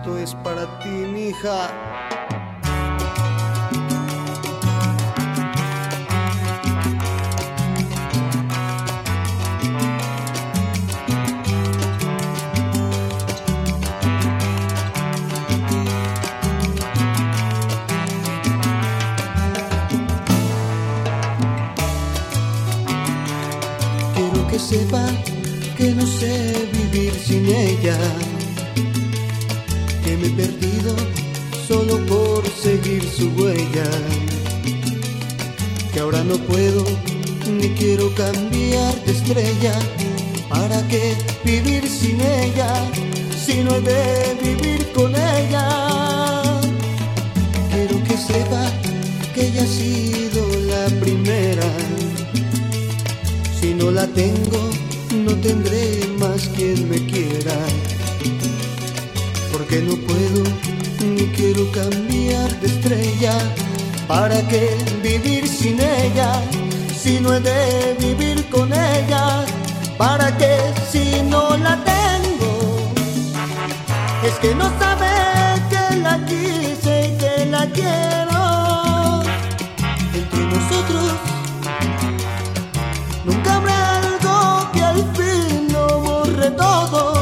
esto es para ti, mija. Quiero que sepa que no sé vivir sin ella, me he perdido solo por seguir su huella, que ahora no puedo ni quiero cambiar de estrella, ¿para qué vivir sin ella si no he de vivir con ella? Quiero que sepa que ella ha sido la primera. Si no la tengo, no tendré más quien me quiera. Porque no puedo ni quiero cambiar de estrella. ¿Para qué vivir sin ella? Si no he de vivir con ella. ¿Para qué si no la tengo? Es que no sabe que la quise y que la quiero. Entre nosotros Nunca habrá algo que al fin lo borre todo.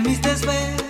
Logro olvidar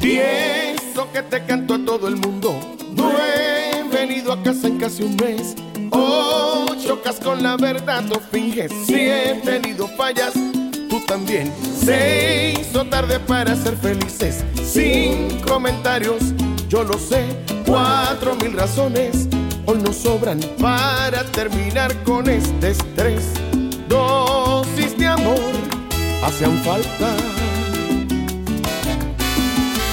Y eso que te canto a todo el mundo. No he venido a casa en casi un mes. Oh, chocas con la verdad, no finges. Si he tenido fallas, tú también. Se hizo tarde para ser felices. Sin comentarios, yo lo sé. Cuatro mil razones hoy nos sobran para terminar con este estrés. Dosis de amor hacían falta,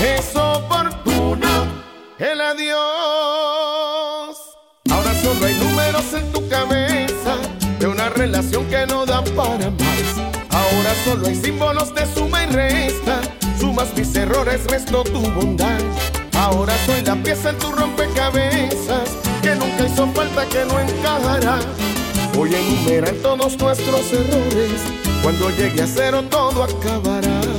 Es oportuno el adiós. Ahora solo hay números en tu cabeza de una relación que no da para más. Ahora solo hay símbolos de suma y resta. Sumas mis errores, resto tu bondad. Ahora soy la pieza en tu rompecabezas que nunca hizo falta que no encajará. Voy a todos nuestros errores. Cuando llegue a cero todo acabará.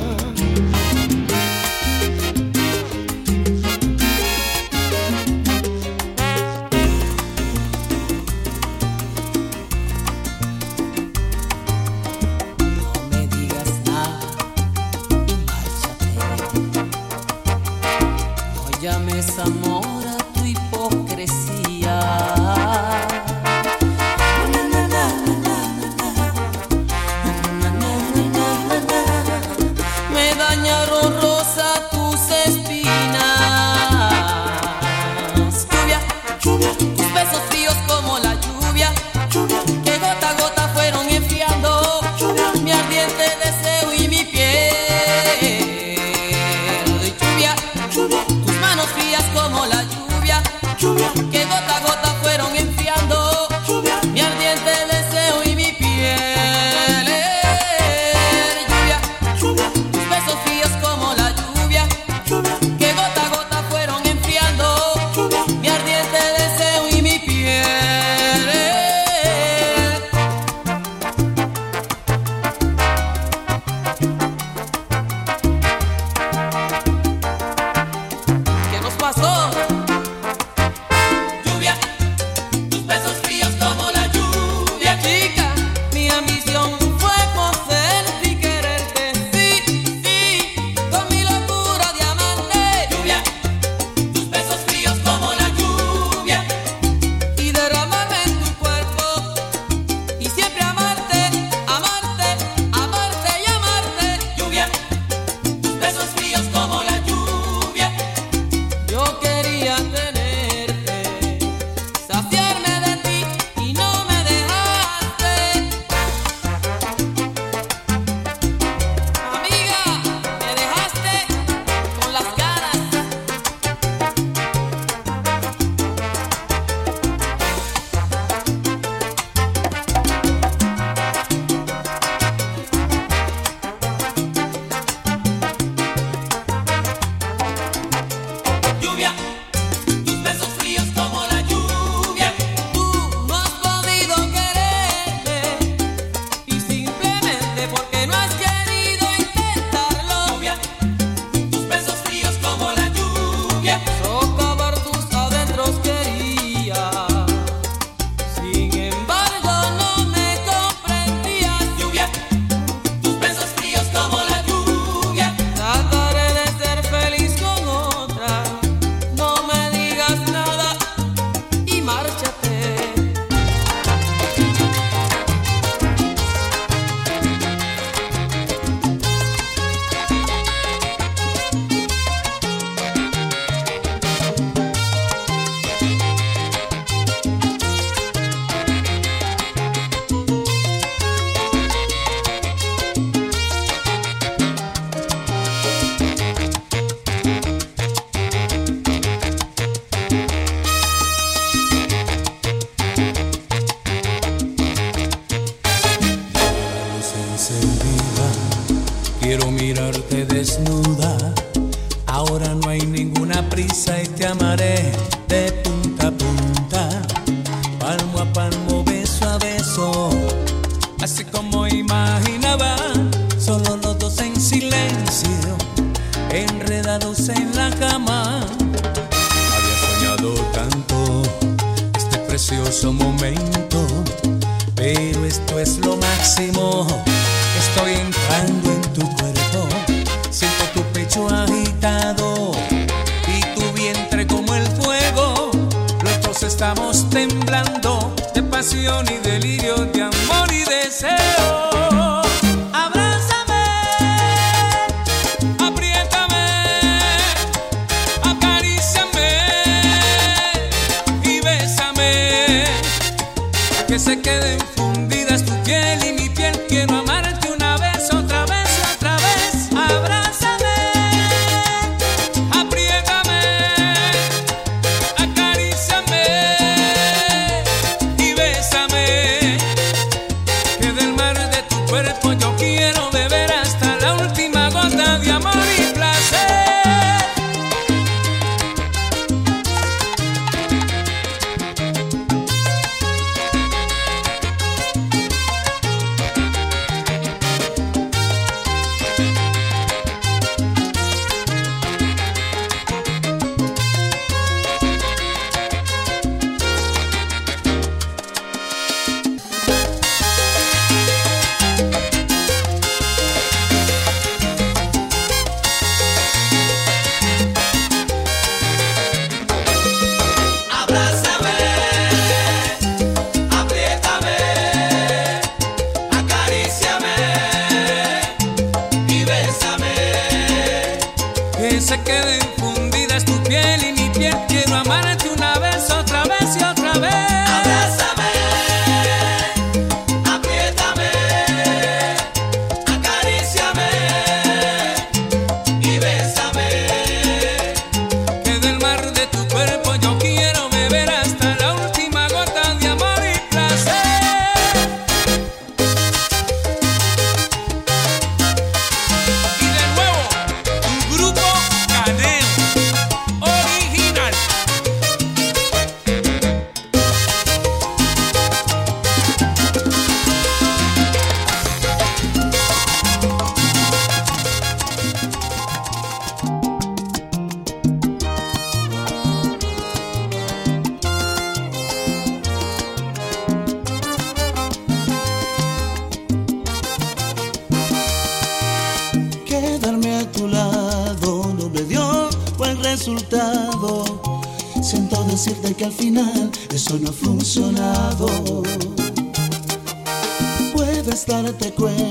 No ha funcionado. Puedes darte cuenta,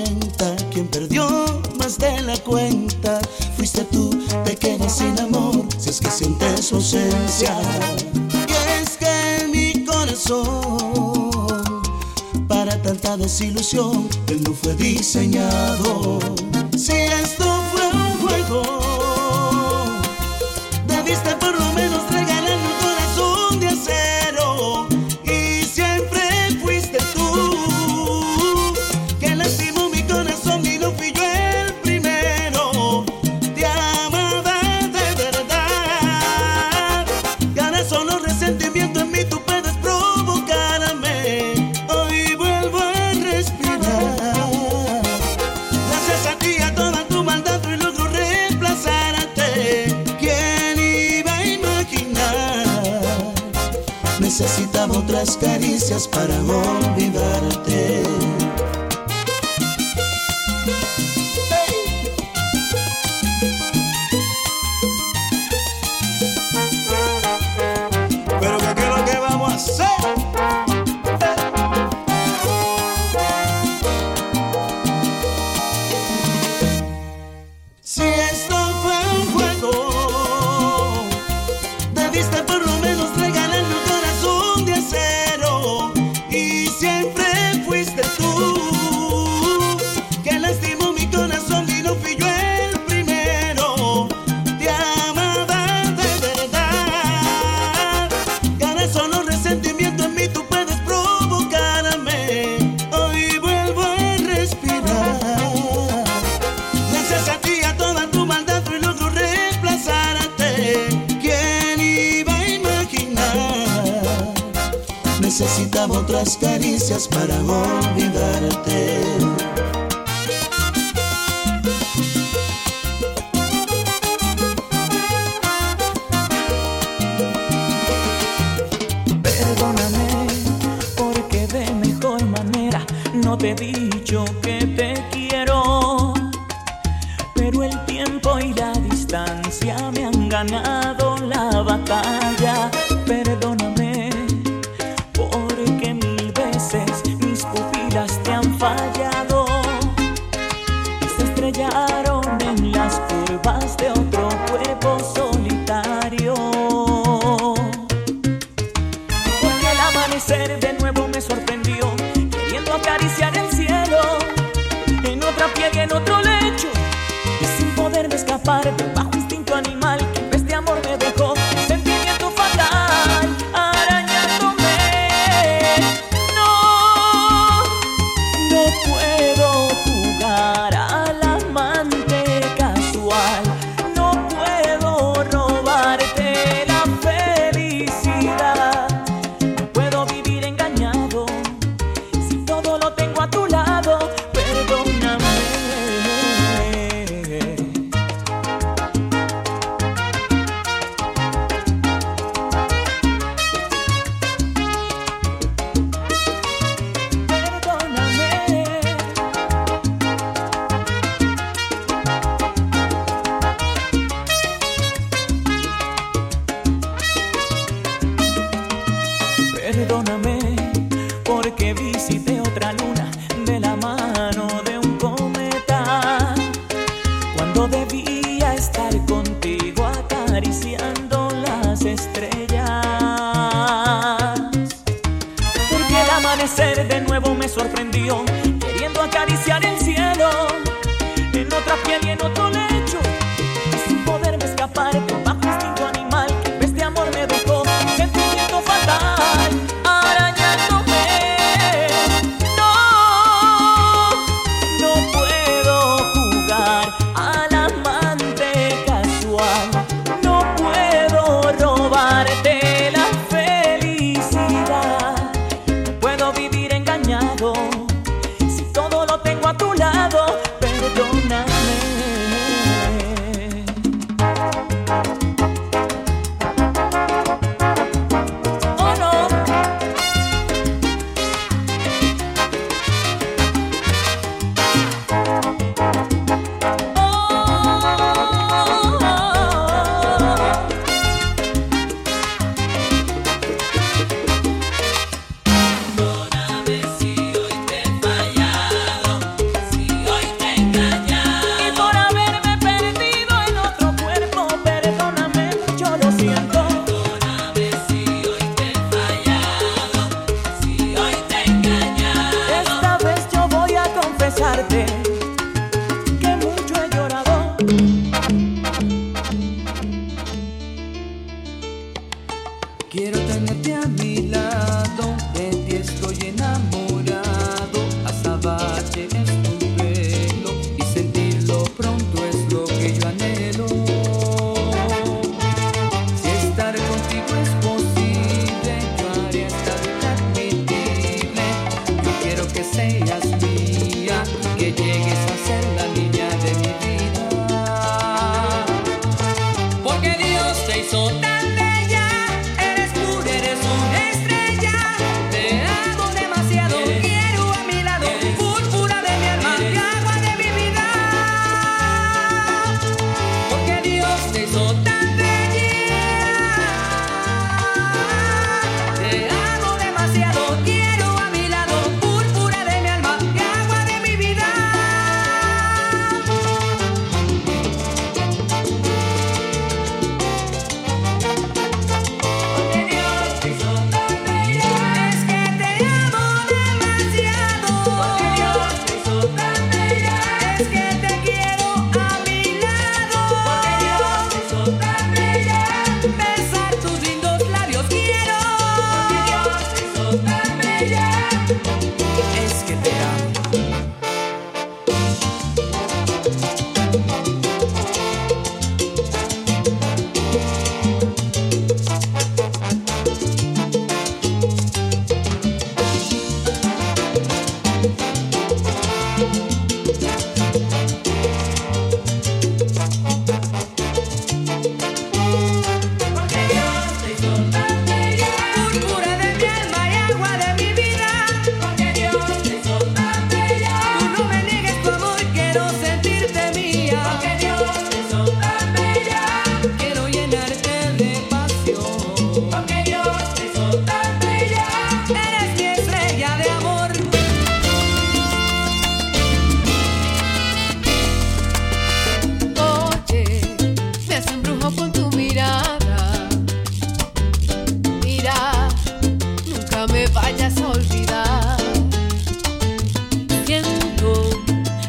bajo instinto animal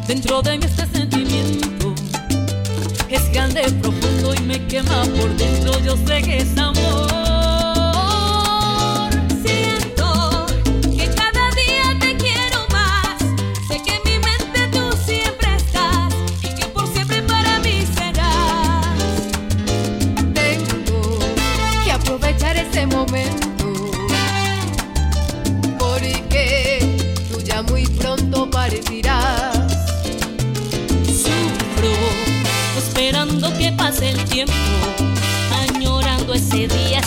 Dentro de mí este sentimiento es grande, profundo y me quema por dentro. Yo sé que es amor. el tiempo, añorando ese día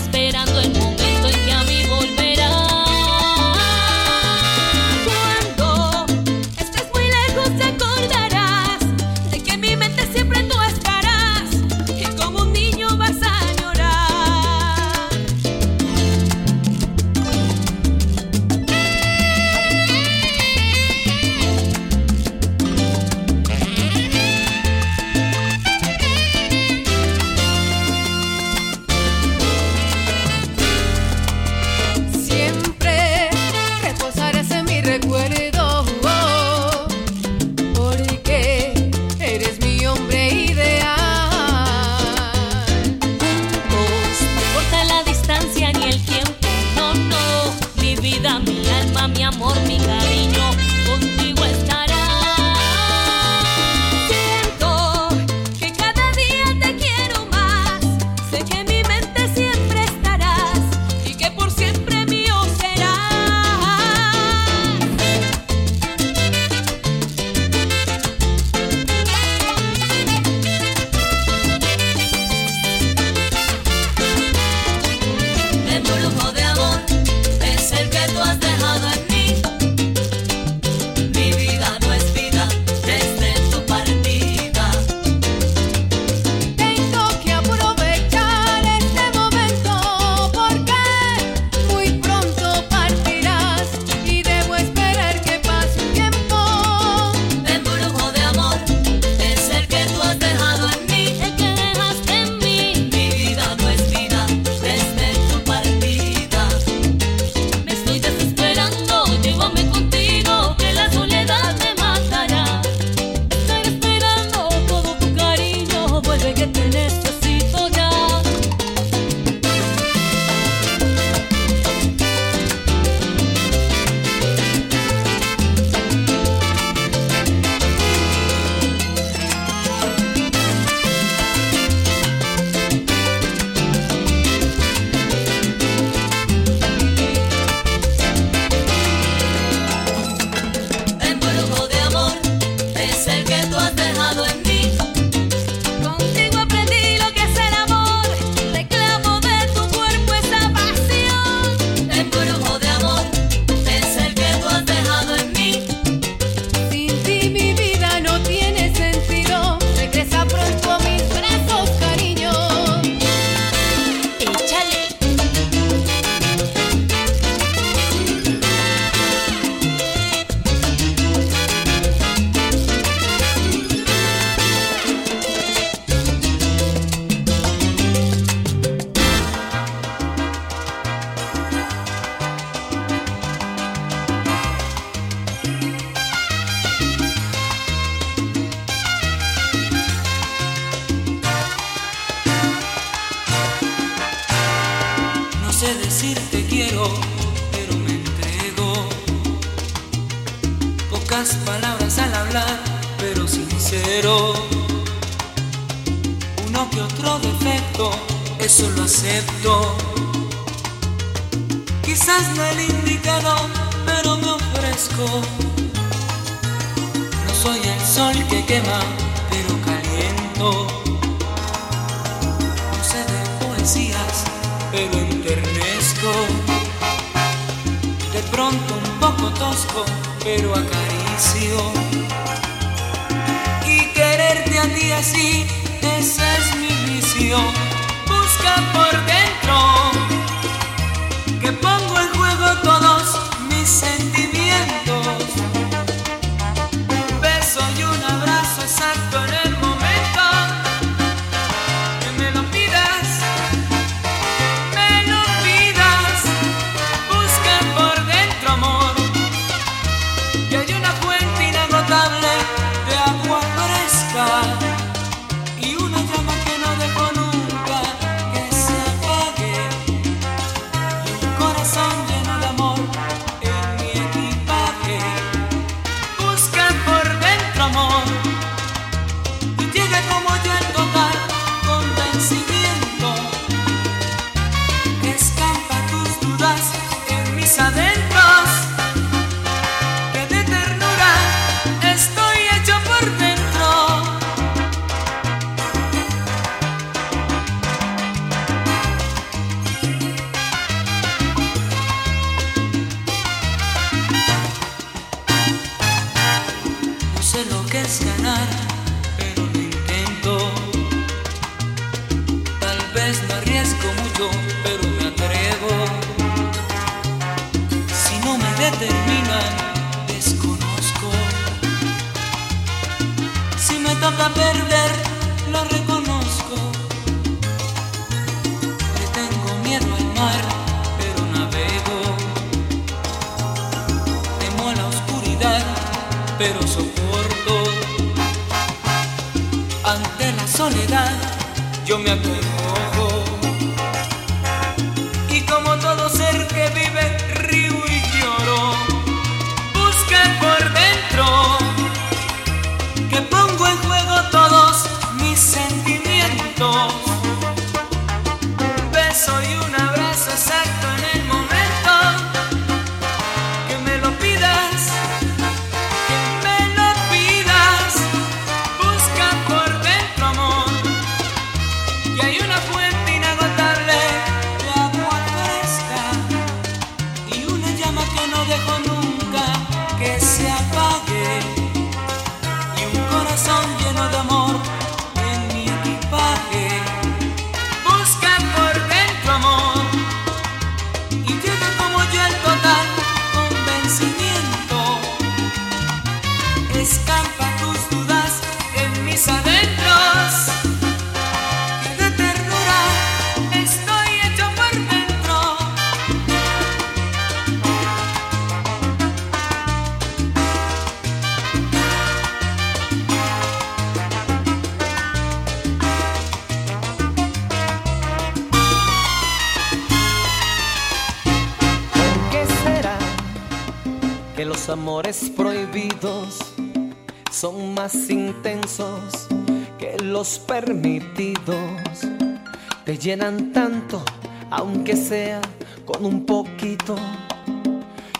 llenan tanto, aunque sea con un poquito.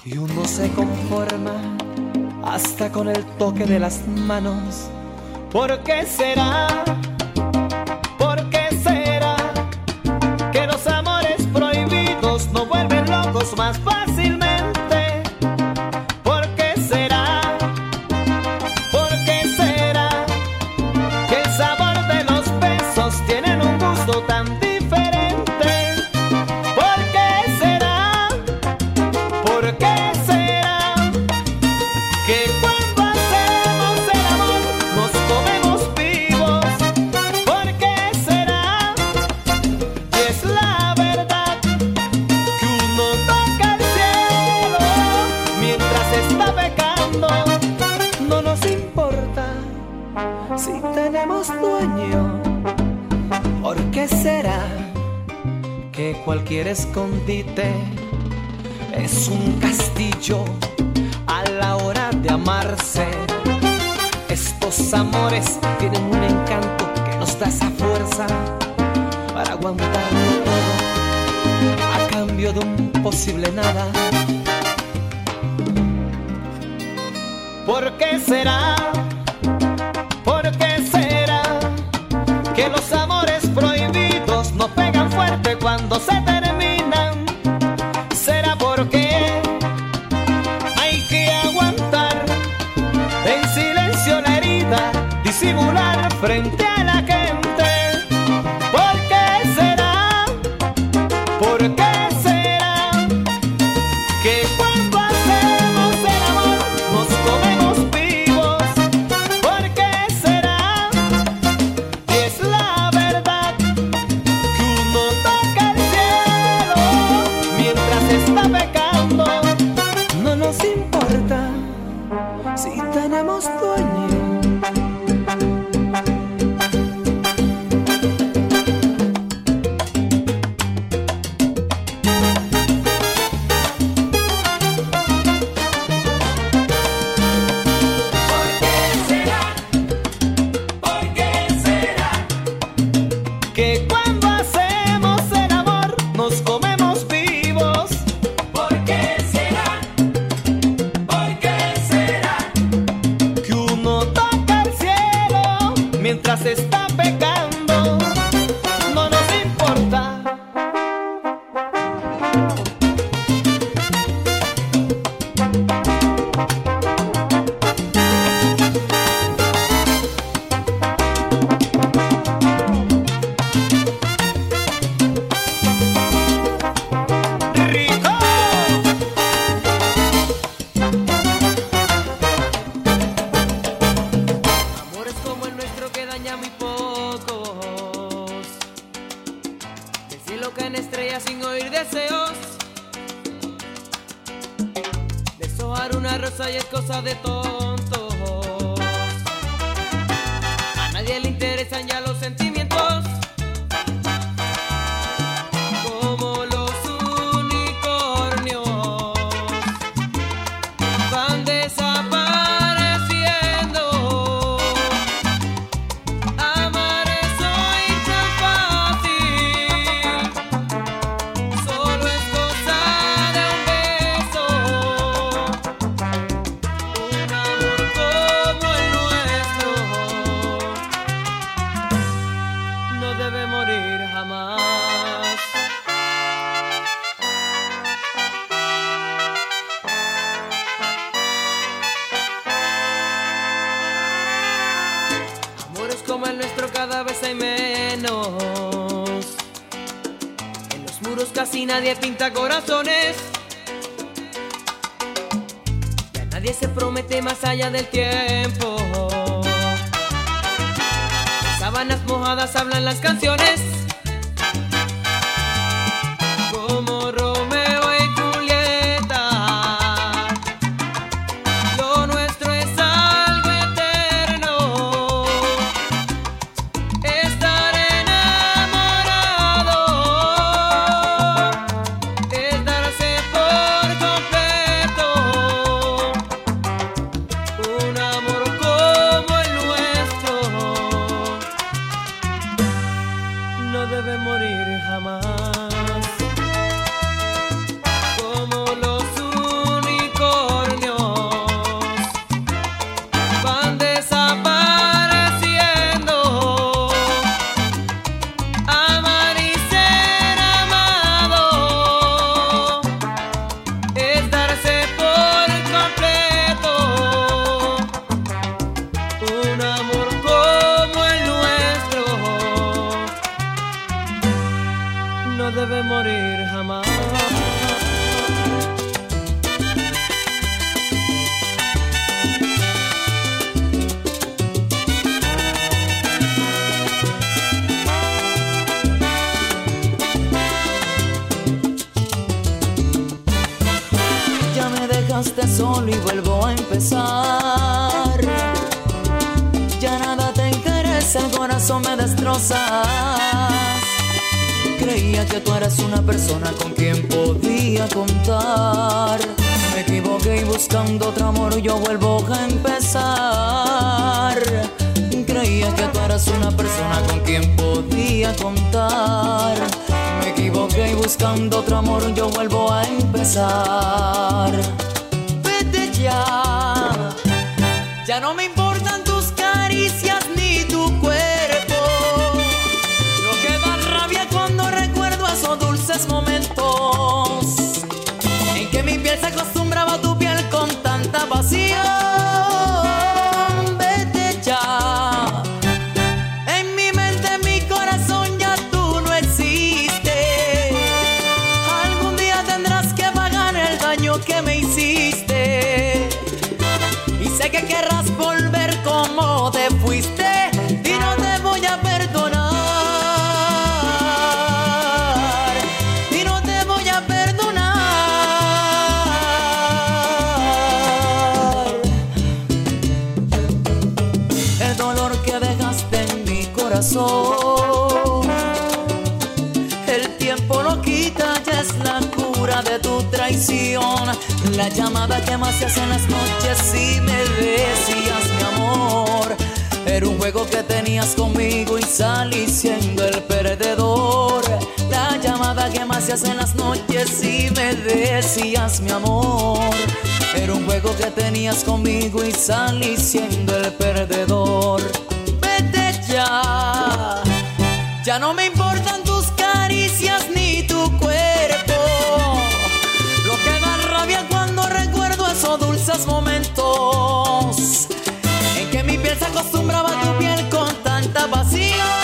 Y uno se conforma hasta con el toque de las manos. ¿Por qué será? es un huella del tiempo. Sábanas mojadas hablan las canciones La llamada que más se hace en las noches y me decías mi amor. Era un juego que tenías conmigo y salí siendo el perdedor. La llamada que más se hace en las noches y me decías mi amor. Era un juego que tenías conmigo y salí siendo el perdedor. Vete ya, ya no me importa you.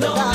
no.